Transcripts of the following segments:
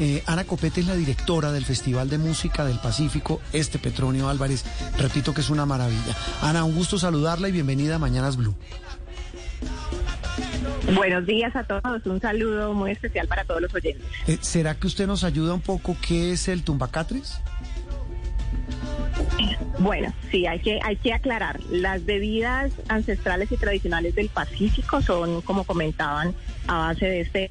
Eh, Ana Copete es la directora del Festival de Música del Pacífico, este Petronio Álvarez. Repito que es una maravilla. Ana, un gusto saludarla y bienvenida a Mañanas Blue. Buenos días a todos, un saludo muy especial para todos los oyentes. Eh, ¿Será que usted nos ayuda un poco qué es el tumbacatres? Bueno, sí, hay que, hay que aclarar. Las bebidas ancestrales y tradicionales del Pacífico son, como comentaban, a base de este,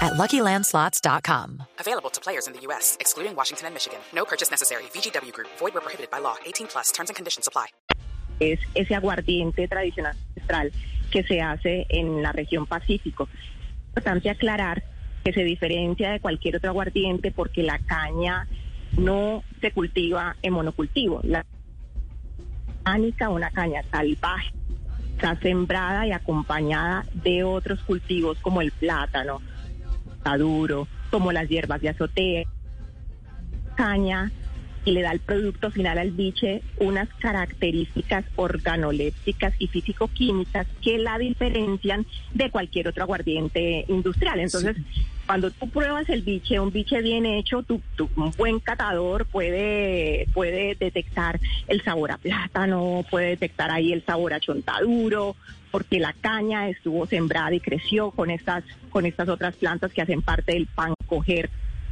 at LuckyLandSlots.com. Available to players in the U.S., excluding Washington and Michigan. No purchase necessary. VGW Group. Void where prohibited by law. 18 plus. Terms and conditions apply. Es ese aguardiente tradicional ancestral que se hace en la región Pacífico. Es importante aclarar que se diferencia de cualquier otro aguardiente porque la caña no se cultiva en monocultivo. La caña, una caña salvaje, está sembrada y acompañada de otros cultivos como el plátano, maduro, como las hierbas de azotea, caña y le da al producto final al biche unas características organolépticas y físico-químicas que la diferencian de cualquier otro aguardiente industrial. Entonces, cuando tú pruebas el biche, un biche bien hecho, tu, tu, un buen catador puede, puede detectar el sabor a plátano, puede detectar ahí el sabor a chontaduro, porque la caña estuvo sembrada y creció con estas, con estas otras plantas que hacen parte del pan coger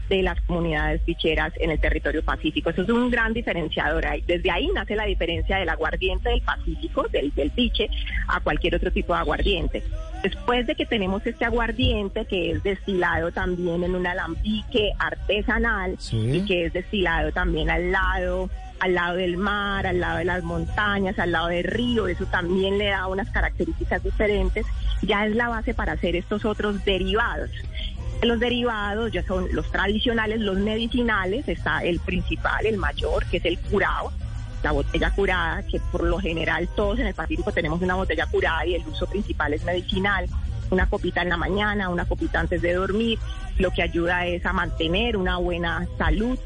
de las comunidades bicheras en el territorio pacífico. Eso es un gran diferenciador. Desde ahí nace la diferencia del aguardiente del Pacífico, del, del biche, a cualquier otro tipo de aguardiente. Después de que tenemos este aguardiente que es destilado también en un alambique artesanal Sí. y que es destilado también al lado al lado del mar, al lado de las montañas, al lado del río, eso también le da unas características diferentes, ya es la base para hacer estos otros derivados. Los derivados ya son los tradicionales, los medicinales, está el principal, el mayor, que es el curado, la botella curada, que por lo general todos en el Pacífico tenemos una botella curada y el uso principal es medicinal, una copita en la mañana, una copita antes de dormir, lo que ayuda es a mantener una buena salud.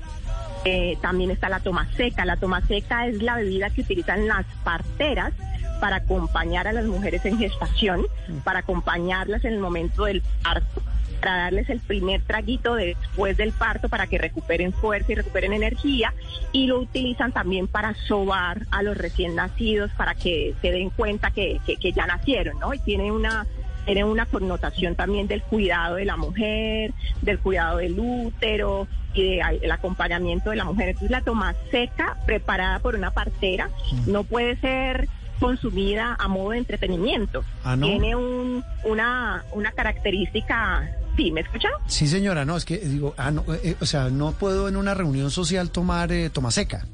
Eh, también está la toma seca. La toma seca es la bebida que utilizan las parteras para acompañar a las mujeres en gestación, para acompañarlas en el momento del parto, para darles el primer traguito después del parto para que recuperen fuerza y recuperen energía y lo utilizan también para sobar a los recién nacidos para que se den cuenta que, que, que ya nacieron, ¿no? Y tiene una tiene una connotación también del cuidado de la mujer, del cuidado del útero y del acompañamiento de la mujer. Entonces la toma seca preparada por una partera no puede ser consumida a modo de entretenimiento. Ah, ¿no? Tiene un, una, una característica... Sí, ¿me escuchan? Sí, señora, no, es que digo, ah, no, eh, o sea, no puedo en una reunión social tomar eh, toma seca.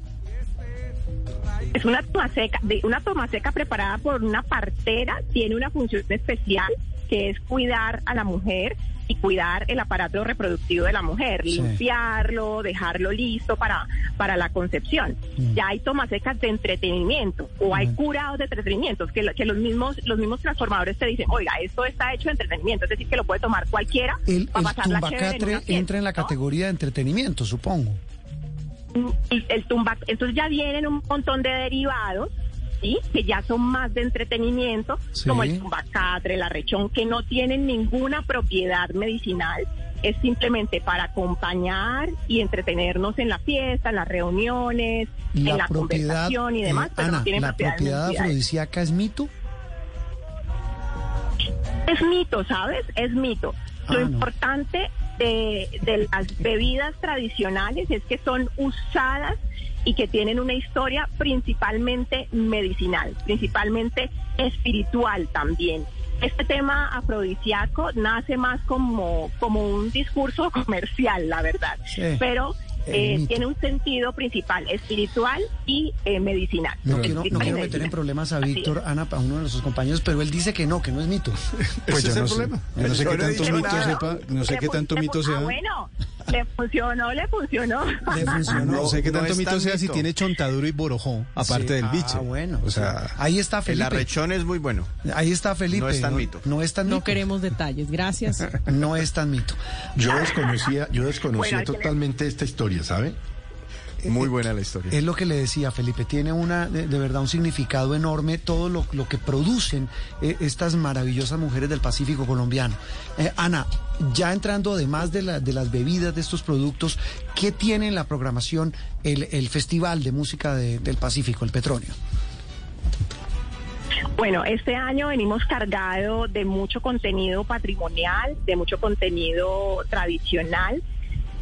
Es una toma seca, de una toma seca preparada por una partera, tiene una función especial que es cuidar a la mujer y cuidar el aparato reproductivo de la mujer, Sí. limpiarlo, dejarlo listo para, para la concepción. Mm. Ya hay tomas secas de entretenimiento o hay Mm. curados de entretenimiento, que, que los mismos los mismos transformadores te dicen, oiga, esto está hecho de entretenimiento, es decir, que lo puede tomar cualquiera El, para el una fiesta, entra en la ¿no? categoría de entretenimiento, supongo. El, el tumba, entonces ya vienen un montón de derivados, ¿sí? Que ya son más de entretenimiento, Sí. como el tumbacatre, el arrechón, que no tienen ninguna propiedad medicinal. Es simplemente para acompañar y entretenernos en la fiesta, en las reuniones, en la conversación y demás, eh, pero Ana, no tienen la propiedad afrodisíaca es mito. Es mito, ¿sabes? Es mito. Lo Ah, no. importante de, de las bebidas tradicionales es que son usadas y que tienen una historia principalmente medicinal, principalmente espiritual también. Este tema afrodisíaco nace más como, como un discurso comercial, la verdad, Sí. pero eh, tiene un sentido principal espiritual y eh, medicinal. No quiero, no quiero meter en problemas a Víctor. Ana, a uno de nuestros compañeros, pero él dice que no, que no es mito. Pues Ese yo es no el sé. problema. Yo no sé Yo qué tanto mito nada. sepa, no sé qué tanto mito fun- sea. Ah, bueno, le funcionó, le funcionó. Le funcionó. No sé qué No tanto mito tan sea si tiene chontaduro y borojó, aparte Sí, del ah, biche. bueno. O sea, Ahí está El Felipe. arrechón es muy bueno. Ahí está Felipe. No es tan mito. No es tan No mito. queremos detalles, gracias. No es tan mito. Yo desconocía, yo desconocía Bueno, hay que- totalmente esta historia, ¿sabe? Muy buena la historia. Es lo que le decía Felipe, tiene una de, de verdad un significado enorme todo lo, lo que producen eh, estas maravillosas mujeres del Pacífico colombiano. Eh, Ana, ya entrando además de, la- de las bebidas de estos productos, ¿qué tiene en la programación el, el Festival de Música de- del Pacífico, el Petronio? Bueno, este año venimos cargado de mucho contenido patrimonial, de mucho contenido tradicional.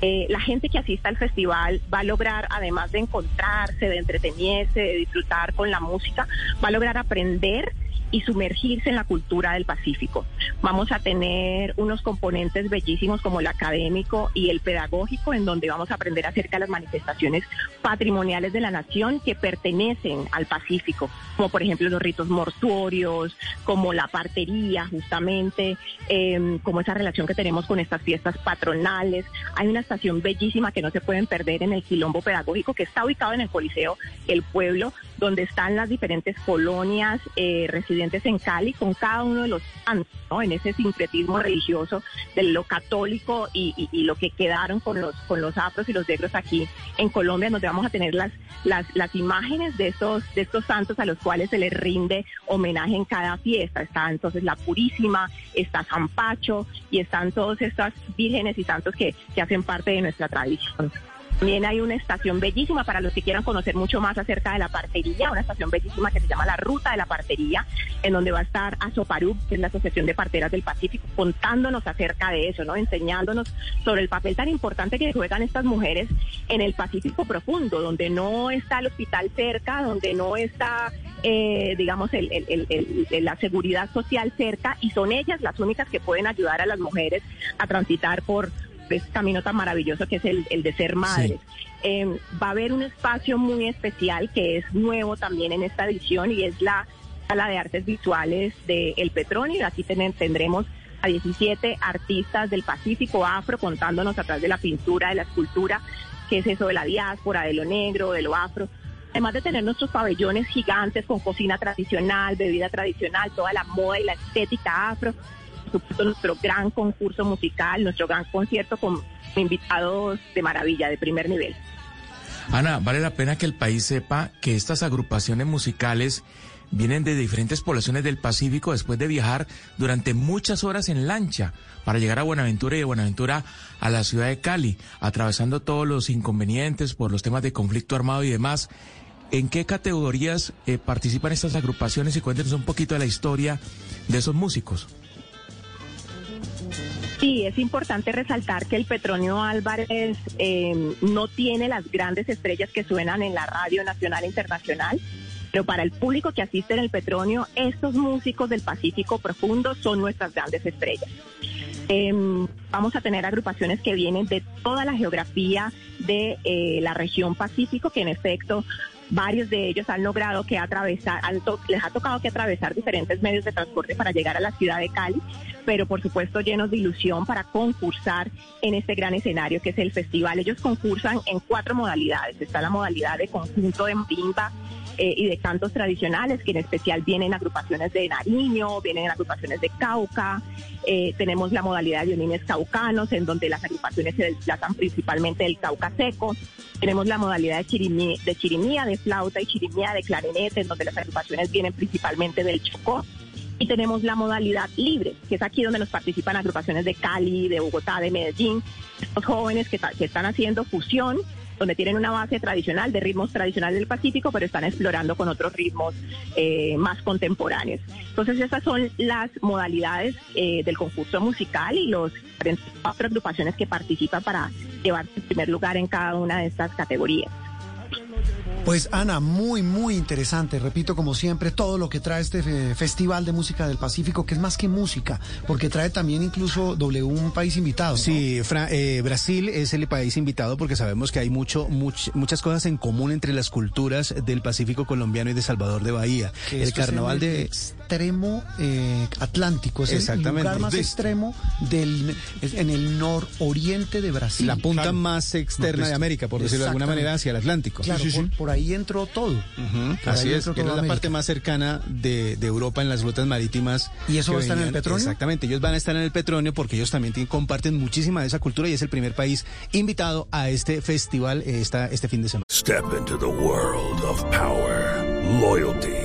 Eh, la gente que asista al festival va a lograr, además de encontrarse, de entretenerse, de disfrutar con la música, va a lograr aprender y sumergirse en la cultura del Pacífico. Vamos a tener unos componentes bellísimos como el académico y el pedagógico, en donde vamos a aprender acerca de las manifestaciones patrimoniales de la nación que pertenecen al Pacífico, como por ejemplo los ritos mortuorios, como la partería justamente, eh, como esa relación que tenemos con estas fiestas patronales. Hay una estación bellísima que no se pueden perder en el Quilombo Pedagógico, que está ubicado en el Coliseo El Pueblo, donde están las diferentes colonias eh, residentes en Cali, con cada uno de los santos, ¿no? en ese sincretismo religioso de lo católico y, lo que quedaron con los, con los afros y los negros aquí en Colombia, donde vamos a tener las, las, las imágenes de estos, de estos santos a los cuales se les rinde homenaje en cada fiesta. Está entonces la Purísima, está San Pacho y están todas estas vírgenes y santos que, que hacen parte de nuestra tradición. También hay una estación bellísima para los que quieran conocer mucho más acerca de la partería, una estación bellísima que se llama la Ruta de la Partería, en donde va a estar Asoparú, que es la Asociación de Parteras del Pacífico, contándonos acerca de eso, ¿no? Enseñándonos sobre el papel tan importante que juegan estas mujeres en el Pacífico profundo, donde no está el hospital cerca, donde no está, eh, digamos, el- la seguridad social cerca, y son ellas las únicas que pueden ayudar a las mujeres a transitar por este camino tan maravilloso que es el, el de ser madres. Eh, va a haber un espacio muy especial que es nuevo también en esta edición y es la sala de artes visuales de El Petronio. Aquí tenen- tendremos a 17 artistas del Pacífico afro contándonos a través de la pintura, de la escultura, qué es eso de la diáspora, de lo negro, de lo afro. Además de tener nuestros pabellones gigantes con cocina tradicional, bebida tradicional, toda la moda y la estética afro, supuesto nuestro gran concurso musical, nuestro gran concierto con invitados de maravilla, de primer nivel. Ana, vale la pena que el país sepa que estas agrupaciones musicales vienen de diferentes poblaciones del Pacífico después de viajar durante muchas horas en lancha para llegar a Buenaventura y de Buenaventura a la ciudad de Cali, atravesando todos los inconvenientes por los temas de conflicto armado y demás. ¿En qué categorías eh, participan estas agrupaciones y cuéntenos un poquito de la historia de esos músicos? Sí, es importante resaltar que el Petronio Álvarez eh, no tiene las grandes estrellas que suenan en la radio nacional e internacional, pero para el público que asiste en el Petronio, estos músicos del Pacífico Profundo son nuestras grandes estrellas. Eh, vamos a tener agrupaciones que vienen de toda la geografía de eh, la región Pacífico, que en efecto varios de ellos han logrado que atravesar, han les ha tocado que atravesar diferentes medios de transporte para llegar a la ciudad de Cali, pero por supuesto llenos de ilusión para concursar en este gran escenario que es el festival. Ellos concursan en cuatro modalidades. Está la modalidad de conjunto de marimba, eh, y de cantos tradicionales, que en especial vienen agrupaciones de Nariño, vienen agrupaciones de Cauca, eh, tenemos la modalidad de violines caucanos, en donde las agrupaciones se desplazan principalmente del Cauca seco, tenemos la modalidad de, chirimí, de chirimía, de flauta y chirimía de clarinete, en donde las agrupaciones vienen principalmente del Chocó, y tenemos la modalidad libre, que es aquí donde nos participan agrupaciones de Cali, de Bogotá, de Medellín, estos jóvenes que, que están haciendo fusión donde tienen una base tradicional de ritmos tradicionales del Pacífico, pero están explorando con otros ritmos eh, más contemporáneos. Entonces, esas son las modalidades eh, del concurso musical y los cuatro agrupaciones que participan para llevar el primer lugar en cada una de estas categorías. Pues Ana, muy, muy interesante. Repito, como siempre, todo lo que trae este fe- Festival de Música del Pacífico, que es más que música, porque trae también incluso W un país invitado. ¿no? Sí, Fra- eh, Brasil es el país invitado porque sabemos que hay mucho, much- muchas cosas en común entre las culturas del Pacífico colombiano y de Salvador de Bahía. El carnaval de... extremo eh, atlántico, es el Exactamente. lugar más De- extremo del, en el nororiente de Brasil. La punta Claro. más externa de Nordeste. América, por decirlo de alguna manera, hacia el Atlántico. Claro, por, por ahí entró todo. Ujú, Por Así es, es la América. parte más cercana de, de Europa en las rutas marítimas. ¿Y eso va a estar en el Petronio? Exactamente, ellos van a estar en el Petronio porque ellos también tienen- comparten muchísima de esa cultura y es el primer país invitado a este festival eh, esta, este fin de semana. Step into the world of power, loyalty,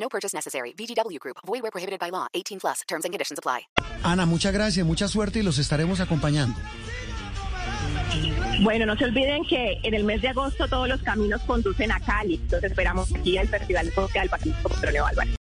No purchase necessary. VGW Group. Void where prohibited by law. 18 plus. Terms and conditions apply. Ana, muchas gracias, mucha suerte y los estaremos acompañando. Bueno, no se olviden que en el mes de agosto todos los caminos conducen a Cali. Entonces esperamos aquí el Festival de Música del Pacífico Petronio Álvarez.